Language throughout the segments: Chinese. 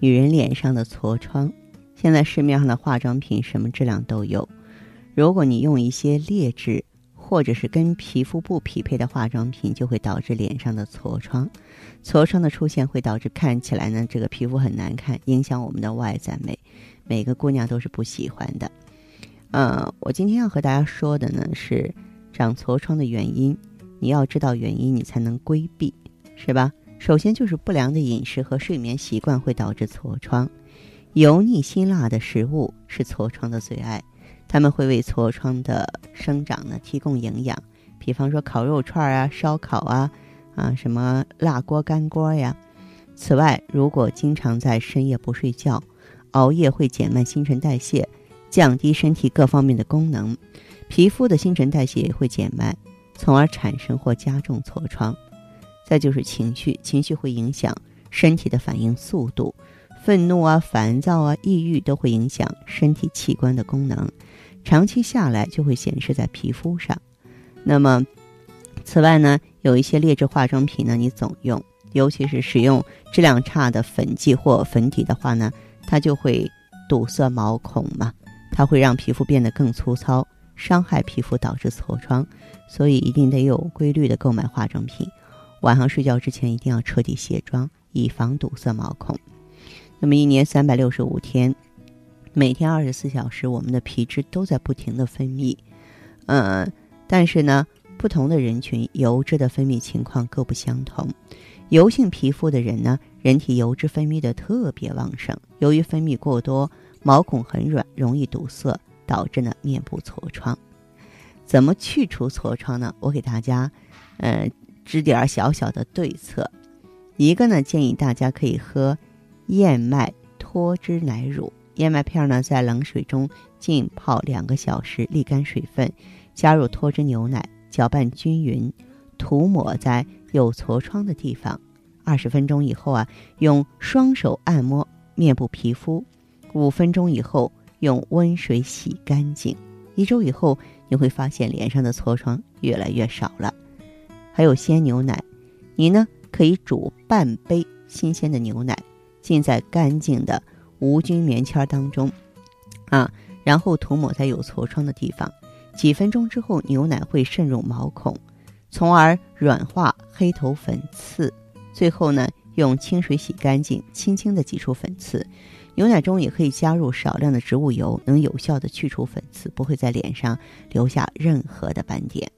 女人脸上的痤疮，现在市面上的化妆品什么质量都有。如果你用一些劣质或者是跟皮肤不匹配的化妆品，就会导致脸上的痤疮。痤疮的出现会导致看起来呢，这个皮肤很难看，影响我们的外在美。每个姑娘都是不喜欢的。呃，我今天要和大家说的呢是长痤疮的原因。你要知道原因，你才能规避，是吧？首先就是不良的饮食和睡眠习惯会导致痤疮，油腻辛辣的食物是痤疮的最爱，它们会为痤疮的生长呢提供营养，比方说烤肉串啊、烧烤啊、啊什么辣锅干锅呀。此外，如果经常在深夜不睡觉，熬夜会减慢新陈代谢，降低身体各方面的功能，皮肤的新陈代谢也会减慢，从而产生或加重痤疮。再就是情绪，情绪会影响身体的反应速度，愤怒啊、烦躁啊、抑郁都会影响身体器官的功能，长期下来就会显示在皮肤上。那么，此外呢，有一些劣质化妆品呢，你总用，尤其是使用质量差的粉剂或粉底的话呢，它就会堵塞毛孔嘛，它会让皮肤变得更粗糙，伤害皮肤，导致痤疮。所以一定得有规律的购买化妆品。晚上睡觉之前一定要彻底卸妆，以防堵塞毛孔。那么一年三百六十五天，每天二十四小时，我们的皮脂都在不停的分泌。嗯，但是呢，不同的人群油脂的分泌情况各不相同。油性皮肤的人呢，人体油脂分泌的特别旺盛，由于分泌过多，毛孔很软，容易堵塞，导致呢面部痤疮。怎么去除痤疮呢？我给大家，嗯。支点小小的对策，一个呢，建议大家可以喝燕麦脱脂奶乳。燕麦片呢，在冷水中浸泡两个小时，沥干水分，加入脱脂牛奶，搅拌均匀，涂抹在有痤疮的地方。二十分钟以后啊，用双手按摩面部皮肤。五分钟以后，用温水洗干净。一周以后，你会发现脸上的痤疮越来越少了。还有鲜牛奶，你呢可以煮半杯新鲜的牛奶，浸在干净的无菌棉签当中，啊，然后涂抹在有痤疮的地方。几分钟之后，牛奶会渗入毛孔，从而软化黑头粉刺。最后呢，用清水洗干净，轻轻的挤出粉刺。牛奶中也可以加入少量的植物油，能有效的去除粉刺，不会在脸上留下任何的斑点。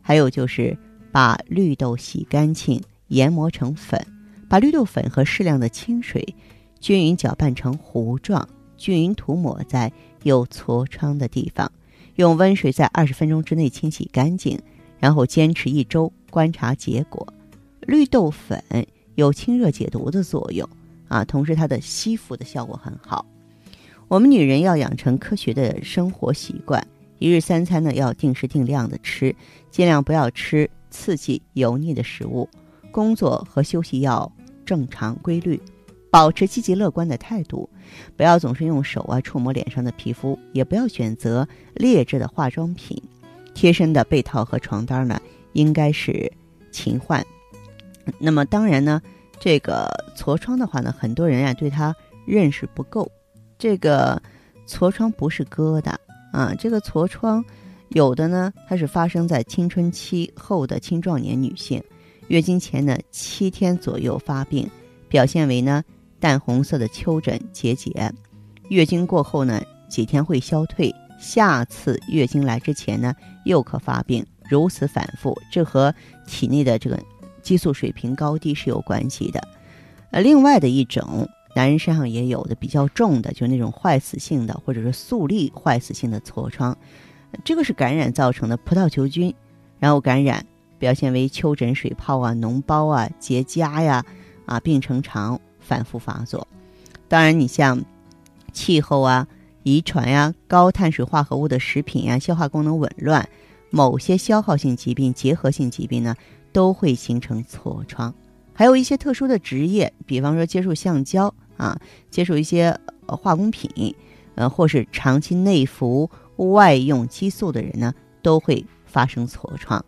还有就是。把绿豆洗干净，研磨成粉，把绿豆粉和适量的清水均匀搅拌成糊状，均匀涂抹在有痤疮的地方，用温水在二十分钟之内清洗干净，然后坚持一周，观察结果。绿豆粉有清热解毒的作用啊，同时它的吸附的效果很好。我们女人要养成科学的生活习惯，一日三餐呢要定时定量的吃，尽量不要吃。刺激油腻的食物，工作和休息要正常规律，保持积极乐观的态度，不要总是用手啊触摸脸上的皮肤，也不要选择劣质的化妆品。贴身的被套和床单呢，应该是勤换。那么当然呢，这个痤疮的话呢，很多人啊对它认识不够。这个痤疮不是疙瘩啊，这个痤疮。有的呢，它是发生在青春期后的青壮年女性，月经前呢七天左右发病，表现为呢淡红色的丘疹结节，月经过后呢几天会消退，下次月经来之前呢又可发病，如此反复，这和体内的这个激素水平高低是有关系的。呃，另外的一种，男人身上也有的比较重的，就是那种坏死性的或者是速粒坏死性的痤疮。这个是感染造成的葡萄球菌，然后感染表现为丘疹、水泡啊、脓包啊、结痂呀，啊病程长，反复发作。当然，你像气候啊、遗传呀、高碳水化合物的食品呀、消化功能紊乱、某些消耗性疾病、结核性疾病呢，都会形成痤疮。还有一些特殊的职业，比方说接触橡胶啊，接触一些化工品，呃，或是长期内服外用激素的人呢，都会发生痤疮。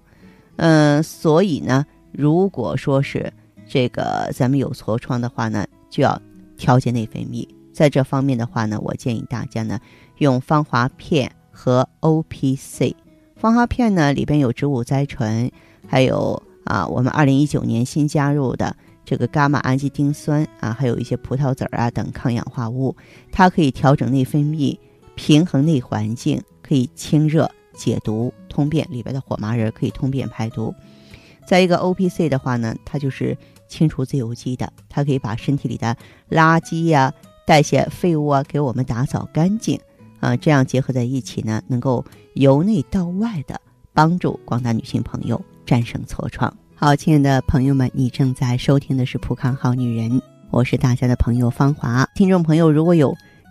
嗯，所以呢，如果说是这个咱们有痤疮的话呢，就要调节内分泌。在这方面的话呢，我建议大家呢用芳华片和 O P C。芳华片呢里边有植物甾醇，还有啊我们二零一九年新加入的这个伽马氨基丁酸啊，还有一些葡萄籽儿啊等抗氧化物，它可以调整内分泌，平衡内环境，可以清热解毒。通便里边的火麻仁可以通便排毒，再一个 O P C 的话呢，它就是清除自由基的，它可以把身体里的垃圾呀、代谢废物啊给我们打扫干净啊，这样结合在一起呢，能够由内到外的帮助广大女性朋友战胜痤疮。好，亲爱的朋友们，你正在收听的是《普康好女人》，我是大家的朋友芳华。听众朋友，如果有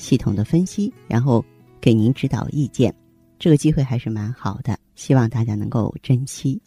系统的分析，然后给您指导意见。这个机会还是蛮好的，希望大家能够珍惜。